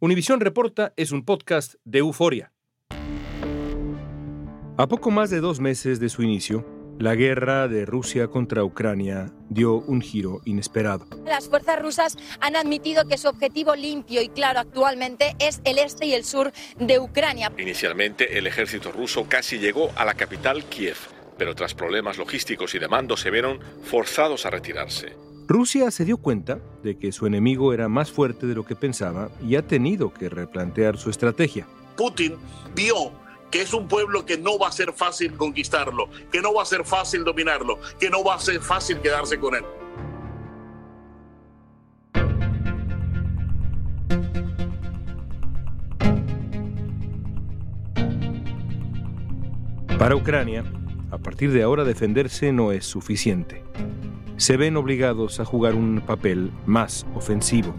Univisión Reporta es un podcast de euforia. A poco más de dos meses de su inicio, la guerra de Rusia contra Ucrania dio un giro inesperado. Las fuerzas rusas han admitido que su objetivo limpio y claro actualmente es el este y el sur de Ucrania. Inicialmente, el ejército ruso casi llegó a la capital Kiev, pero tras problemas logísticos y de mando se vieron forzados a retirarse. Rusia se dio cuenta de que su enemigo era más fuerte de lo que pensaba y ha tenido que replantear su estrategia. Putin vio que es un pueblo que no va a ser fácil conquistarlo, que no va a ser fácil dominarlo, que no va a ser fácil quedarse con él. Para Ucrania, a partir de ahora defenderse no es suficiente. Se ven obligados a jugar un papel más ofensivo.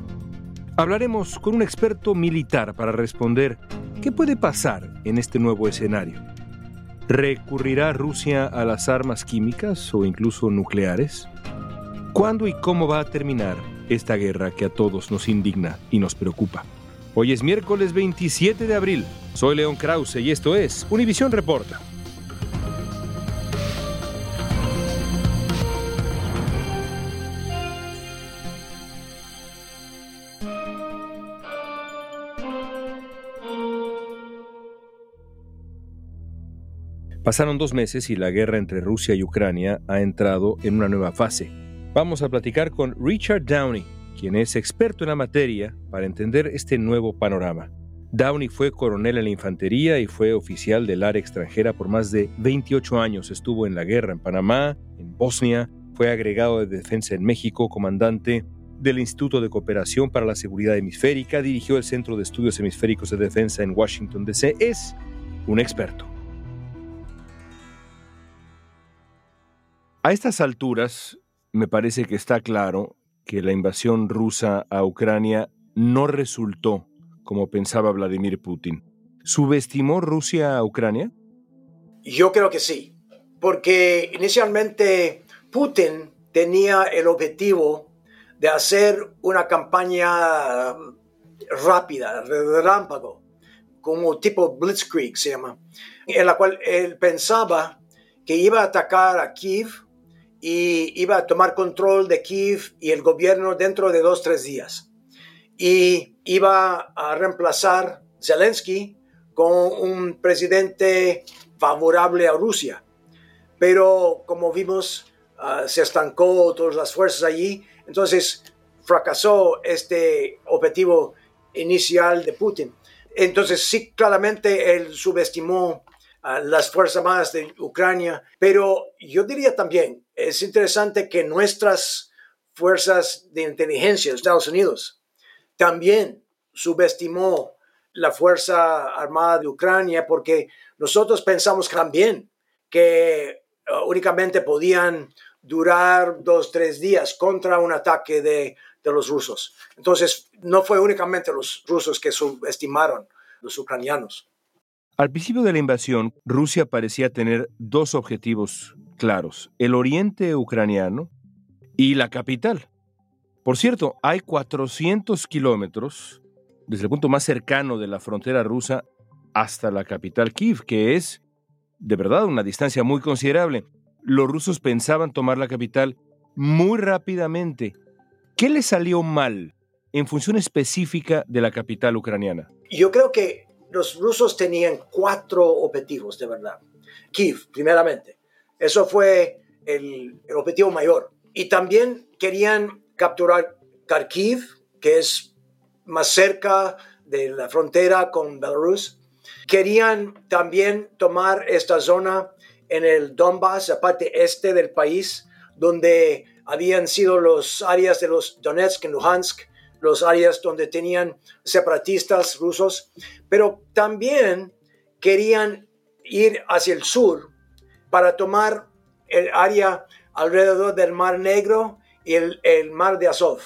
Hablaremos con un experto militar para responder qué puede pasar en este nuevo escenario. ¿Recurrirá Rusia a las armas químicas o incluso nucleares? ¿Cuándo y cómo va a terminar esta guerra que a todos nos indigna y nos preocupa? Hoy es miércoles 27 de abril. Soy León Krause y esto es Univisión Reporta. Pasaron dos meses y la guerra entre Rusia y Ucrania ha entrado en una nueva fase. Vamos a platicar con Richard Downey, quien es experto en la materia, para entender este nuevo panorama. Downey fue coronel en la infantería y fue oficial del área extranjera por más de 28 años. Estuvo en la guerra en Panamá, en Bosnia, fue agregado de defensa en México, comandante del Instituto de Cooperación para la Seguridad Hemisférica, dirigió el Centro de Estudios Hemisféricos de Defensa en Washington, D.C. Es un experto. A estas alturas, me parece que está claro que la invasión rusa a Ucrania no resultó como pensaba Vladimir Putin. ¿Subestimó Rusia a Ucrania? Yo creo que sí, porque inicialmente Putin tenía el objetivo de hacer una campaña rápida, de como tipo Blitzkrieg se llama, en la cual él pensaba que iba a atacar a Kiev y iba a tomar control de Kiev y el gobierno dentro de dos, tres días. Y iba a reemplazar Zelensky con un presidente favorable a Rusia. Pero como vimos, ah, se estancó todas las fuerzas allí, entonces fracasó este objetivo inicial de Putin. Entonces sí, claramente él subestimó a las Fuerzas Armadas de Ucrania, pero yo diría también, es interesante que nuestras fuerzas de inteligencia de Estados Unidos también subestimó la Fuerza Armada de Ucrania porque nosotros pensamos también que uh, únicamente podían durar dos, tres días contra un ataque de, de los rusos. Entonces, no fue únicamente los rusos que subestimaron los ucranianos. Al principio de la invasión, Rusia parecía tener dos objetivos claros, el oriente ucraniano y la capital. Por cierto, hay 400 kilómetros desde el punto más cercano de la frontera rusa hasta la capital Kiev, que es de verdad una distancia muy considerable. Los rusos pensaban tomar la capital muy rápidamente. ¿Qué les salió mal en función específica de la capital ucraniana? Yo creo que los rusos tenían cuatro objetivos de verdad. Kiev, primeramente. Eso fue el, objetivo mayor. Y también querían capturar Kharkiv, que es más cerca de la frontera con Belarus. Querían también tomar esta zona en el Donbass, la parte este del país, donde habían sido los áreas de los Donetsk y Luhansk los áreas donde tenían separatistas rusos, pero también querían ir hacia el sur para tomar el área alrededor del Mar Negro y el, el Mar de Azov.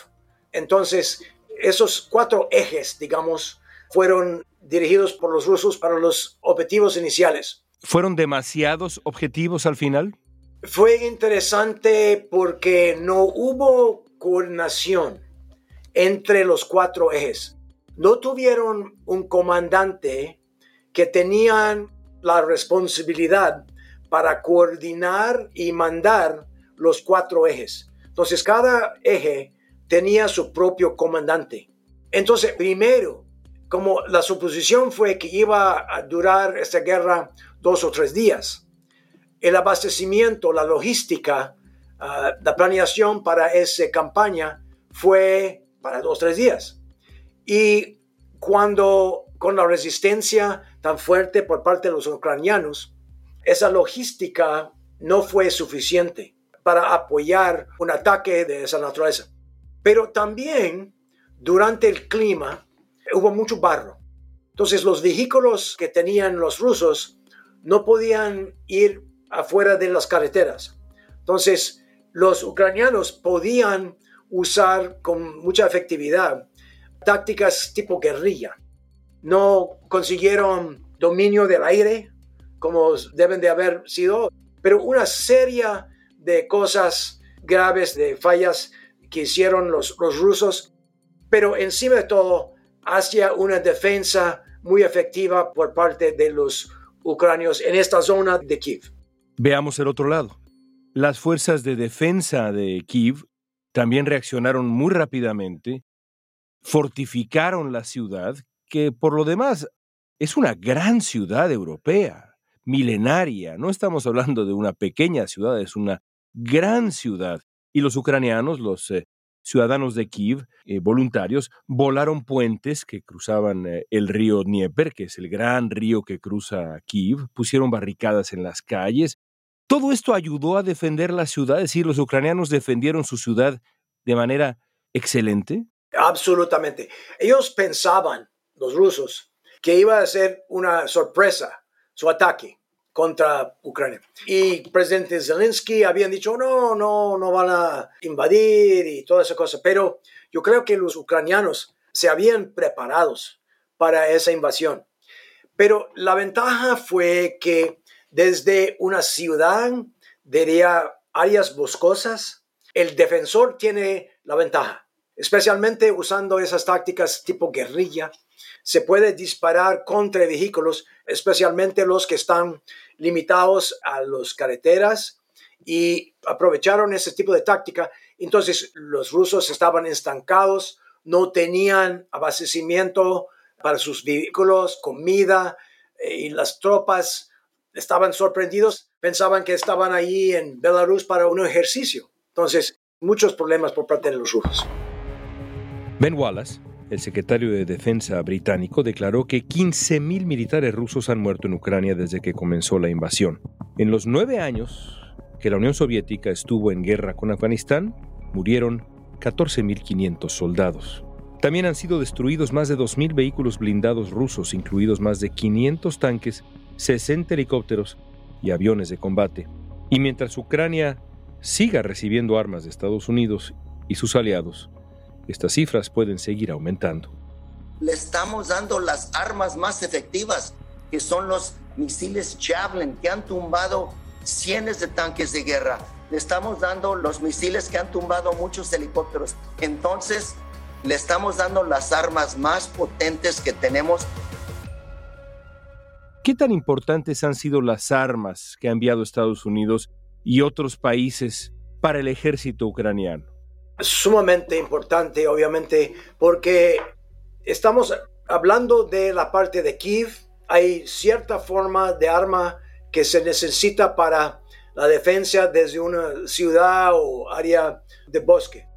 Entonces, esos cuatro ejes, digamos, fueron dirigidos por los rusos para los objetivos iniciales. ¿Fueron demasiados objetivos al final? Fue interesante porque no hubo coordinación entre los cuatro ejes. No tuvieron un comandante que tenían la responsabilidad para coordinar y mandar los cuatro ejes. Entonces cada eje tenía su propio comandante. Entonces, primero, como la suposición fue que iba a durar esta guerra dos o tres días, el abastecimiento, la logística, ah, la planeación para esa campaña fue para dos o tres días. Y cuando con la resistencia tan fuerte por parte de los ucranianos, esa logística no fue suficiente para apoyar un ataque de esa naturaleza. Pero también durante el clima hubo mucho barro. Entonces los vehículos que tenían los rusos no podían ir afuera de las carreteras. Entonces los ucranianos podían usar con mucha efectividad tácticas tipo guerrilla. No consiguieron dominio del aire como deben de haber sido, pero una serie de cosas graves, de fallas que hicieron los, los rusos, pero encima de todo hacia una defensa muy efectiva por parte de los ucranios en esta zona de Kiev. Veamos el otro lado. Las fuerzas de defensa de Kiev también reaccionaron muy rápidamente, fortificaron la ciudad, que por lo demás es una gran ciudad europea, milenaria. No estamos hablando de una pequeña ciudad, es una gran ciudad y los ucranianos, los eh, ciudadanos de Kiev, eh, voluntarios, volaron puentes que cruzaban eh, el río Dnieper, que es el gran río que cruza Kiev, pusieron barricadas en las calles. Todo esto ayudó a defender la ciudad, es decir, los ucranianos defendieron su ciudad de manera excelente. Absolutamente. Ellos pensaban, los rusos, que iba a ser una sorpresa su ataque contra Ucrania. Y presidente Zelensky habían dicho, no, no, no van a invadir y toda esa cosa. Pero yo creo que los ucranianos se habían preparados para esa invasión. Pero la ventaja fue que desde una ciudad de áreas boscosas, el defensor tiene la ventaja, especialmente usando esas tácticas tipo guerrilla. Se puede disparar contra vehículos, especialmente los que están limitados a las carreteras y aprovecharon ese tipo de táctica. Entonces los rusos estaban estancados, no tenían abastecimiento para sus vehículos, comida, eh, y las tropas estaban sorprendidos, pensaban que estaban ahí en Belarus para un ejercicio. Entonces, muchos problemas por parte de los rusos. Ben Wallace el secretario de Defensa británico declaró que 15.000 militares rusos han muerto en Ucrania desde que comenzó la invasión. En los nueve años que la Unión Soviética estuvo en guerra con Afganistán, murieron 14.500 soldados. También han sido destruidos más de 2.000 vehículos blindados rusos, incluidos más de 500 tanques, 60 helicópteros y aviones de combate. Y mientras Ucrania siga recibiendo armas de Estados Unidos y sus aliados, estas cifras pueden seguir aumentando. Le estamos dando las armas más efectivas, que son los misiles Javelin, que han tumbado cientos de tanques de guerra. Le estamos dando los misiles que han tumbado muchos helicópteros. Entonces, le estamos dando las armas más potentes que tenemos. ¿Qué tan importantes han sido las armas que ha enviado Estados Unidos y otros países para el ejército ucraniano? Sumamente importante, obviamente, porque estamos hablando de la parte de Kiev. Hay cierta forma de arma que se necesita para la defensa desde una ciudad o área de bosque.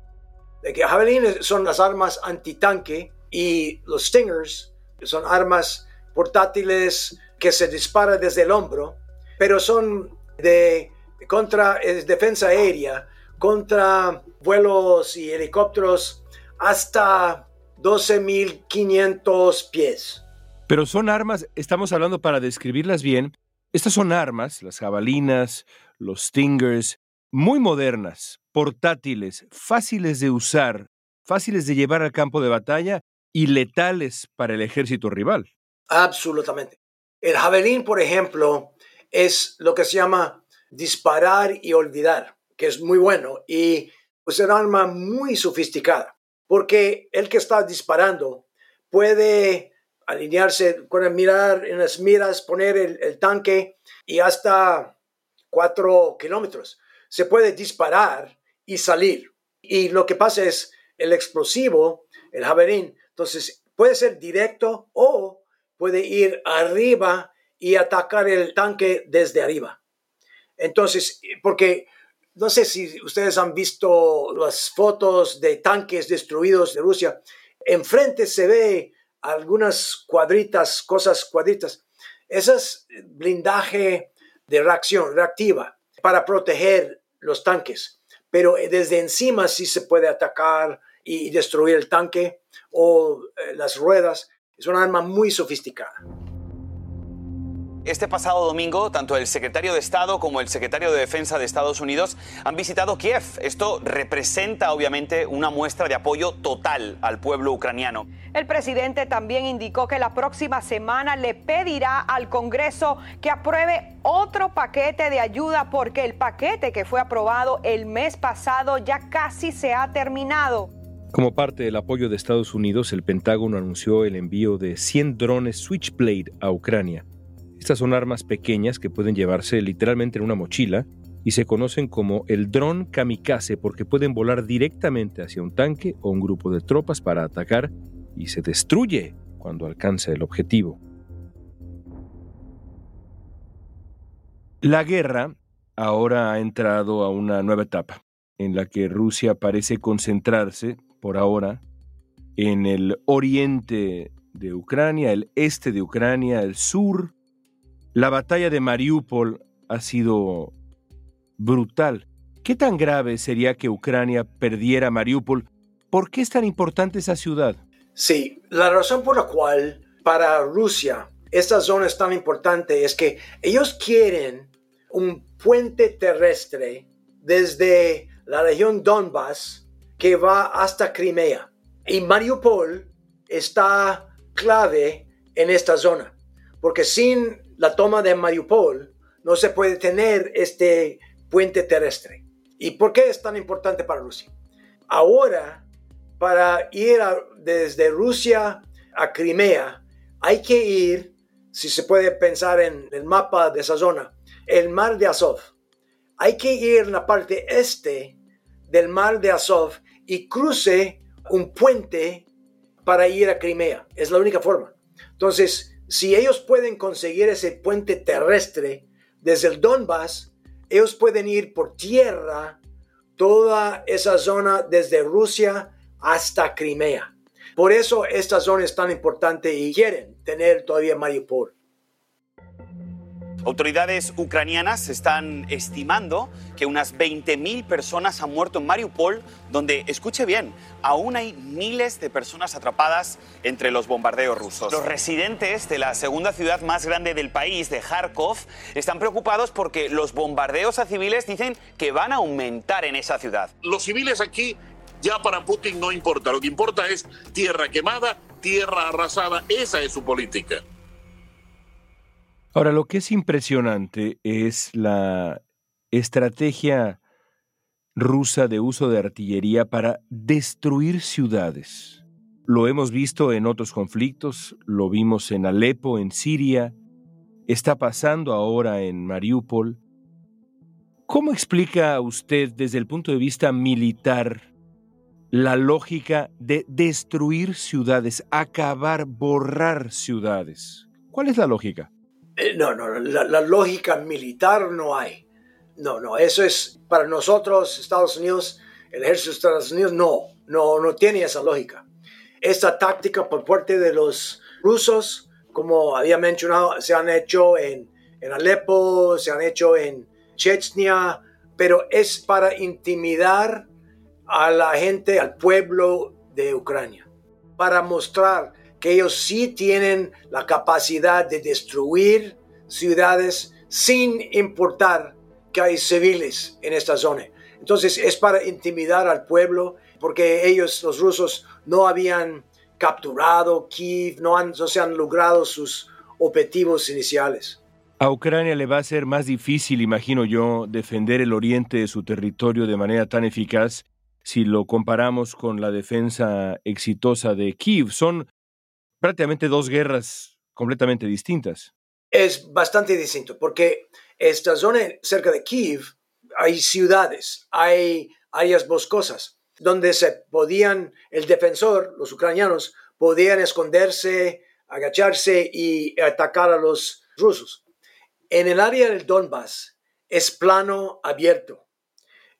De que Javelin son las armas antitanque y los Stingers son armas portátiles que se disparan desde el hombro, pero son de contra defensa aérea contra vuelos y helicópteros hasta 12.500 pies. Pero son armas, estamos hablando para describirlas bien, estas son armas, las jabalinas, los stingers, muy modernas, portátiles, fáciles de usar, fáciles de llevar al campo de batalla y letales para el ejército rival. Absolutamente. El javelín, por ejemplo, es lo que se llama disparar y olvidar, que es muy bueno y es un arma muy sofisticada, porque el que está disparando puede alinearse el mirar en las miras, poner el, el tanque y hasta cuatro kilómetros. Se puede disparar y salir. Y lo que pasa es el explosivo, el javelín, entonces puede ser directo o puede ir arriba y atacar el tanque desde arriba. Entonces, porque no sé si ustedes han visto las fotos de tanques destruidos de Rusia, enfrente se ve algunas cuadritas, cosas cuadritas. Esas blindaje de reacción reactiva para proteger los tanques, pero desde encima sí se puede atacar y destruir el tanque o eh, las ruedas. Es un arma muy sofisticada. Este pasado domingo, tanto el secretario de Estado como el secretario de Defensa de Estados Unidos han visitado Kiev. Esto representa obviamente una muestra de apoyo total al pueblo ucraniano. El presidente también indicó que la próxima semana le pedirá al Congreso que apruebe otro paquete de ayuda porque el paquete que fue aprobado el mes pasado ya casi se ha terminado. Como parte del apoyo de Estados Unidos, el Pentágono anunció el envío de 100 drones Switchblade a Ucrania. Estas son armas pequeñas que pueden llevarse literalmente en una mochila y se conocen como el dron kamikaze porque pueden volar directamente hacia un tanque o un grupo de tropas para atacar y se destruye cuando alcanza el objetivo. La guerra ahora ha entrado a una nueva etapa en la que Rusia parece concentrarse, por ahora, en el oriente de Ucrania, el este de Ucrania, el sur la batalla de Mariupol ha sido brutal. ¿Qué tan grave sería que Ucrania perdiera Mariupol? ¿Por qué es tan importante esa ciudad? Sí, la razón por la cual para Rusia esta zona es tan importante es que ellos quieren un puente terrestre desde la región Donbass que va hasta Crimea. Y Mariupol está clave en esta zona, porque sin la toma de Mariupol, no se puede tener este puente terrestre. ¿Y por qué es tan importante para Rusia? Ahora, para ir desde Rusia a Crimea, hay que ir, si se puede pensar en el mapa de esa zona, el mar de Azov. Hay que ir en la parte este del mar de Azov y cruce un puente para ir a Crimea. Es la única forma. Entonces, si ellos pueden conseguir ese puente terrestre desde el Donbass, ellos pueden ir por tierra toda esa zona desde Rusia hasta Crimea. Por eso esta zona es tan importante y quieren tener todavía Mariupol. Autoridades ucranianas están estimando que unas 20.000 personas han muerto en Mariupol, donde, escuche bien, aún hay miles de personas atrapadas entre los bombardeos rusos. Los residentes de la segunda ciudad más grande del país, de Kharkov, están preocupados porque los bombardeos a civiles dicen que van a aumentar en esa ciudad. Los civiles aquí ya para Putin no importa, lo que importa es tierra quemada, tierra arrasada, esa es su política. Ahora, lo que es impresionante es la estrategia rusa de uso de artillería para destruir ciudades. Lo hemos visto en otros conflictos, lo vimos en Alepo, en Siria, está pasando ahora en Mariupol. ¿Cómo explica usted desde el punto de vista militar la lógica de destruir ciudades, acabar, borrar ciudades? ¿Cuál es la lógica? Eh, no, no, la, lógica militar no hay. No, no, eso es para nosotros, Estados Unidos, el ejército de Estados Unidos, no, no, no tiene esa lógica. Esta táctica por parte de los rusos, como había mencionado, se han hecho en, en Alepo, se han hecho en Chechnya, pero es para intimidar a la gente, al pueblo de Ucrania. para mostrar que ellos sí tienen la capacidad de destruir ciudades sin importar que hay civiles en esta zona. Entonces es para intimidar al pueblo porque ellos, los rusos, no habían capturado Kiev, no, han, no se han logrado sus objetivos iniciales. A Ucrania le va a ser más difícil, imagino yo, defender el oriente de su territorio de manera tan eficaz si lo comparamos con la defensa exitosa de Kiev. Son prácticamente dos guerras completamente distintas. Es bastante distinto porque esta zona cerca de Kiev hay ciudades, hay áreas boscosas donde se podían, el defensor, los ucranianos, podían esconderse, agacharse y atacar a los rusos. En el área del Donbass es plano abierto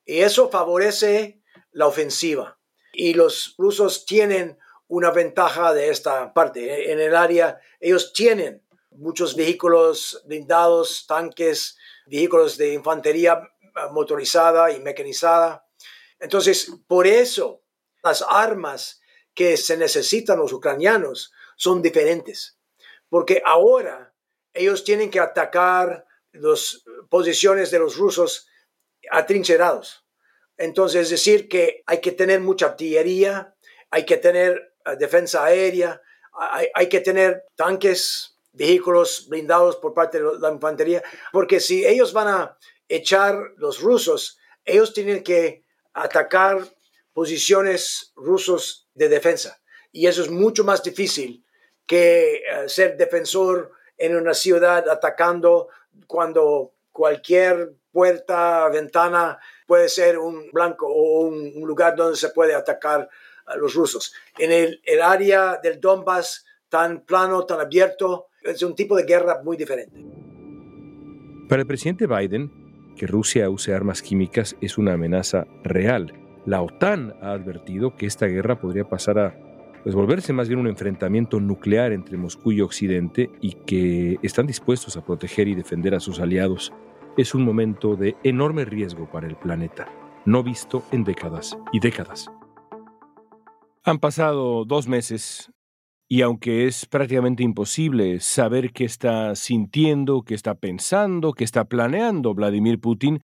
y eso favorece la ofensiva. Y los rusos tienen una ventaja de esta parte. En el área ellos tienen muchos vehículos blindados, tanques, vehículos de infantería motorizada y mecanizada. Entonces, por eso las armas que se necesitan los ucranianos son diferentes, porque ahora ellos tienen que atacar las posiciones de los rusos atrincherados. Entonces, es decir, que hay que tener mucha artillería, hay que tener eh, defensa aérea, hay, que tener tanques, vehículos blindados por parte de la infantería, porque si ellos van a echar los rusos, ellos tienen que atacar posiciones rusos de defensa. Y eso es mucho más difícil que eh, ser defensor en una ciudad atacando cuando cualquier puerta, ventana puede ser un blanco o un, lugar donde se puede atacar los rusos. En el, área del Donbass, tan plano, tan abierto, es un tipo de guerra muy diferente. Para el presidente Biden, que Rusia use armas químicas es una amenaza real. La OTAN ha advertido que esta guerra podría pasar a pues volverse más bien un enfrentamiento nuclear entre Moscú y Occidente y que están dispuestos a proteger y defender a sus aliados. Es un momento de enorme riesgo para el planeta, no visto en décadas y décadas. Han pasado dos meses y aunque es prácticamente imposible saber qué está sintiendo, qué está pensando, qué está planeando Vladimir Putin,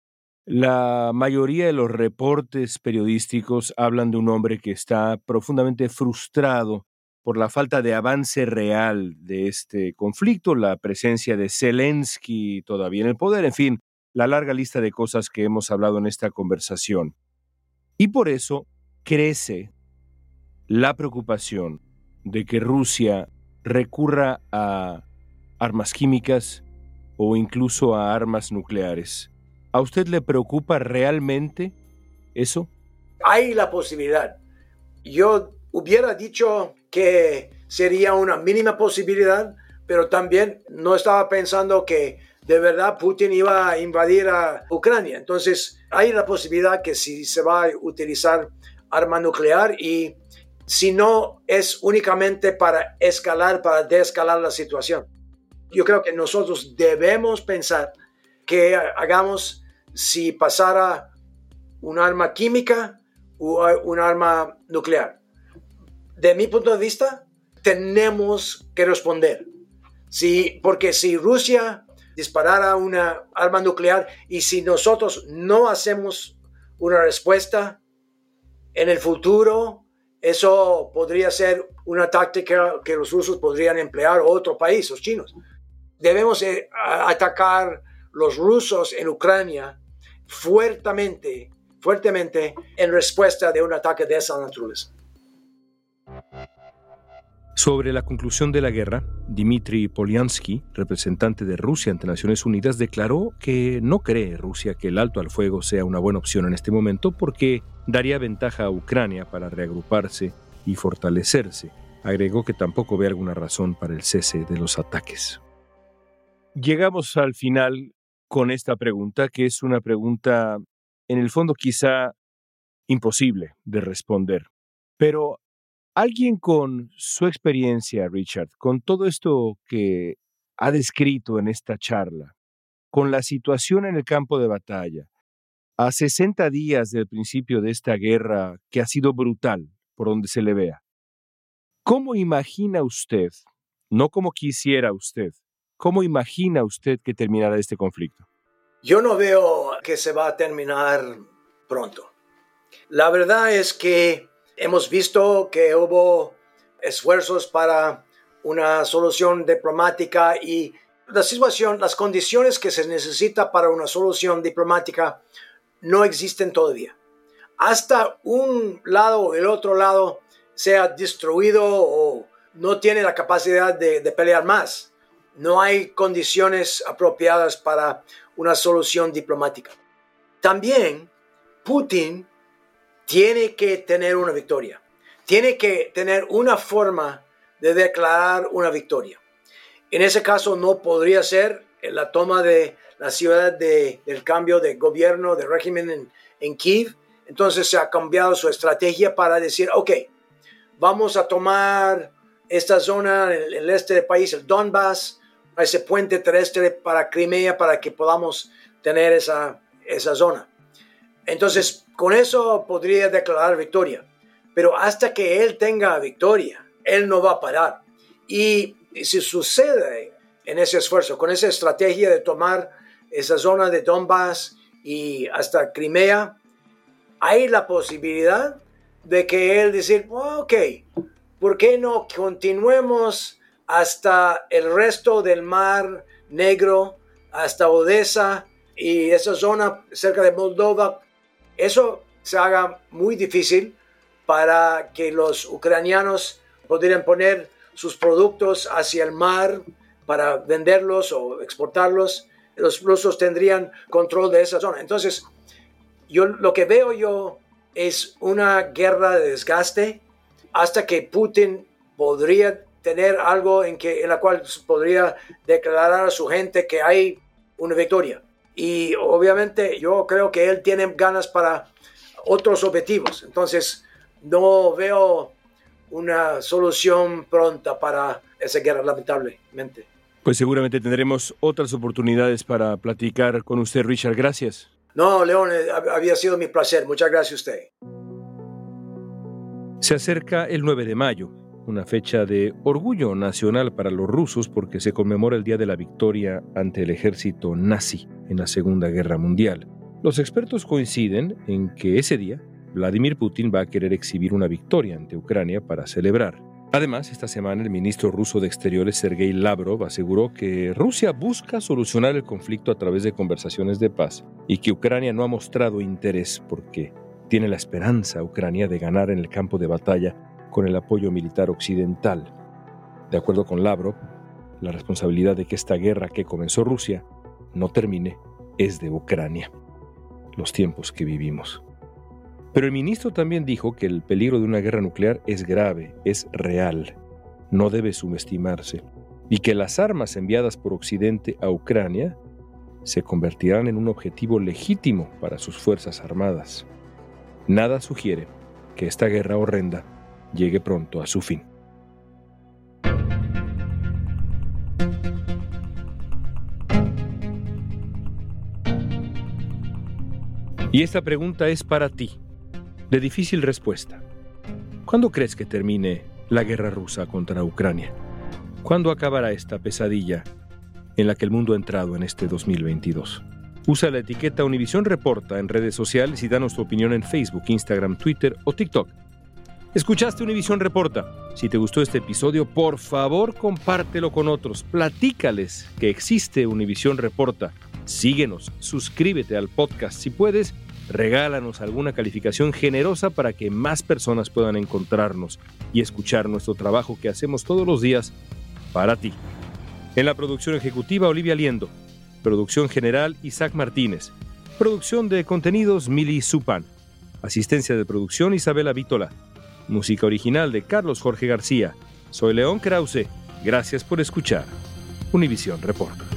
la mayoría de los reportes periodísticos hablan de un hombre que está profundamente frustrado por la falta de avance real de este conflicto, la presencia de Zelensky todavía en el poder, en fin, la larga lista de cosas que hemos hablado en esta conversación. Y por eso crece la preocupación de que Rusia recurra a armas químicas o incluso a armas nucleares. ¿A usted le preocupa realmente eso? Hay la posibilidad. Yo hubiera dicho que sería una mínima posibilidad, pero también no estaba pensando que de verdad Putin iba a invadir a Ucrania. Entonces hay la posibilidad que si se va a utilizar arma nuclear y si no es únicamente para escalar, para descalar la situación. Yo creo que nosotros debemos pensar que hagamos si pasara un arma química o un arma nuclear. De mi punto de vista, tenemos que responder. Sí, porque si Rusia disparara una arma nuclear y si nosotros no hacemos una respuesta en el futuro, eso podría ser una táctica que los rusos podrían emplear otro país, los chinos. Debemos eh, atacar los rusos en Ucrania fuertemente, fuertemente en respuesta de un ataque de esa naturaleza. Sobre la conclusión de la guerra, Dmitry Polyansky, representante de Rusia ante Naciones Unidas, declaró que no cree Rusia que el alto al fuego sea una buena opción en este momento porque daría ventaja a Ucrania para reagruparse y fortalecerse. Agregó que tampoco ve alguna razón para el cese de los ataques. Llegamos al final con esta pregunta, que es una pregunta en el fondo quizá imposible de responder. Pero alguien con su experiencia, Richard, con todo esto que ha descrito en esta charla, con la situación en el campo de batalla, a 60 días del principio de esta guerra que ha sido brutal por donde se le vea, ¿Cómo imagina usted, no como quisiera usted, cómo imagina usted que terminará este conflicto? Yo no veo que se va a terminar pronto. La verdad es que hemos visto que hubo esfuerzos para una solución diplomática y la situación, las condiciones que se necesita para una solución diplomática no existen todavía. Hasta un lado o el otro lado sea destruido o no tiene la capacidad de, de pelear más. No hay condiciones apropiadas para una solución diplomática. También Putin tiene que tener una victoria. Tiene que tener una forma de declarar una victoria. En ese caso no podría ser la toma de la ciudad de, del cambio de gobierno, de régimen en, Kiev. Entonces se ha cambiado su estrategia para decir, ok, vamos a tomar esta zona, el, el este del país, el Donbass, ese puente terrestre para Crimea para que podamos tener esa, esa zona. Entonces, con eso podría declarar victoria. Pero hasta que él tenga victoria, él no va a parar. Y si sucede en ese esfuerzo, con esa estrategia de tomar esa zona de Donbass y hasta Crimea, hay la posibilidad de que él decir, ok, ¿por qué no continuemos hasta el resto del mar Negro, hasta Odessa y esa zona cerca de Moldova? Eso se haga muy difícil para que los ucranianos pudieran poner sus productos hacia el mar para venderlos o exportarlos. Los rusos tendrían control de esa zona. Entonces, yo lo que veo yo es una guerra de desgaste hasta que Putin podría tener algo en, que, en la cual podría declarar a su gente que hay una victoria. Y obviamente yo creo que él tiene ganas para otros objetivos. Entonces no veo una solución pronta para esa guerra, lamentablemente. Pues seguramente tendremos otras oportunidades para platicar con usted, Richard. Gracias. No, León, eh, había sido mi placer. Muchas gracias a usted. Se acerca el 9 de mayo, una fecha de orgullo nacional para los rusos porque se conmemora el día de la victoria ante el ejército nazi en la Segunda Guerra Mundial. Los expertos coinciden en que ese día Vladimir Putin va a querer exhibir una victoria ante Ucrania para celebrar. Además, esta semana el ministro ruso de Exteriores Sergei Lavrov aseguró que Rusia busca solucionar el conflicto a través de conversaciones de paz y que Ucrania no ha mostrado interés porque tiene la esperanza Ucrania de ganar en el campo de batalla con el apoyo militar occidental. De acuerdo con Lavrov, la responsabilidad de que esta guerra que comenzó Rusia no termine es de Ucrania. Los tiempos que vivimos. Pero el ministro también dijo que el peligro de una guerra nuclear es grave, es real, no debe subestimarse, y que las armas enviadas por Occidente a Ucrania se convertirán en un objetivo legítimo para sus Fuerzas Armadas. Nada sugiere que esta guerra horrenda llegue pronto a su fin. Y esta pregunta es para ti de difícil respuesta. ¿Cuándo crees que termine la guerra rusa contra Ucrania? ¿Cuándo acabará esta pesadilla en la que el mundo ha entrado en este 2022? Usa la etiqueta Univisión Reporta en redes sociales y danos tu opinión en Facebook, Instagram, Twitter o TikTok. ¿Escuchaste Univisión Reporta? Si te gustó este episodio, por favor compártelo con otros. Platícales que existe Univisión Reporta. Síguenos, suscríbete al podcast si puedes regálanos alguna calificación generosa para que más personas puedan encontrarnos y escuchar nuestro trabajo que hacemos todos los días para ti. En la producción ejecutiva, Olivia Liendo. Producción general, Isaac Martínez. Producción de contenidos, Mili Supan. Asistencia de producción, Isabela Vítola. Música original de Carlos Jorge García. Soy León Krause. Gracias por escuchar. Univisión Report.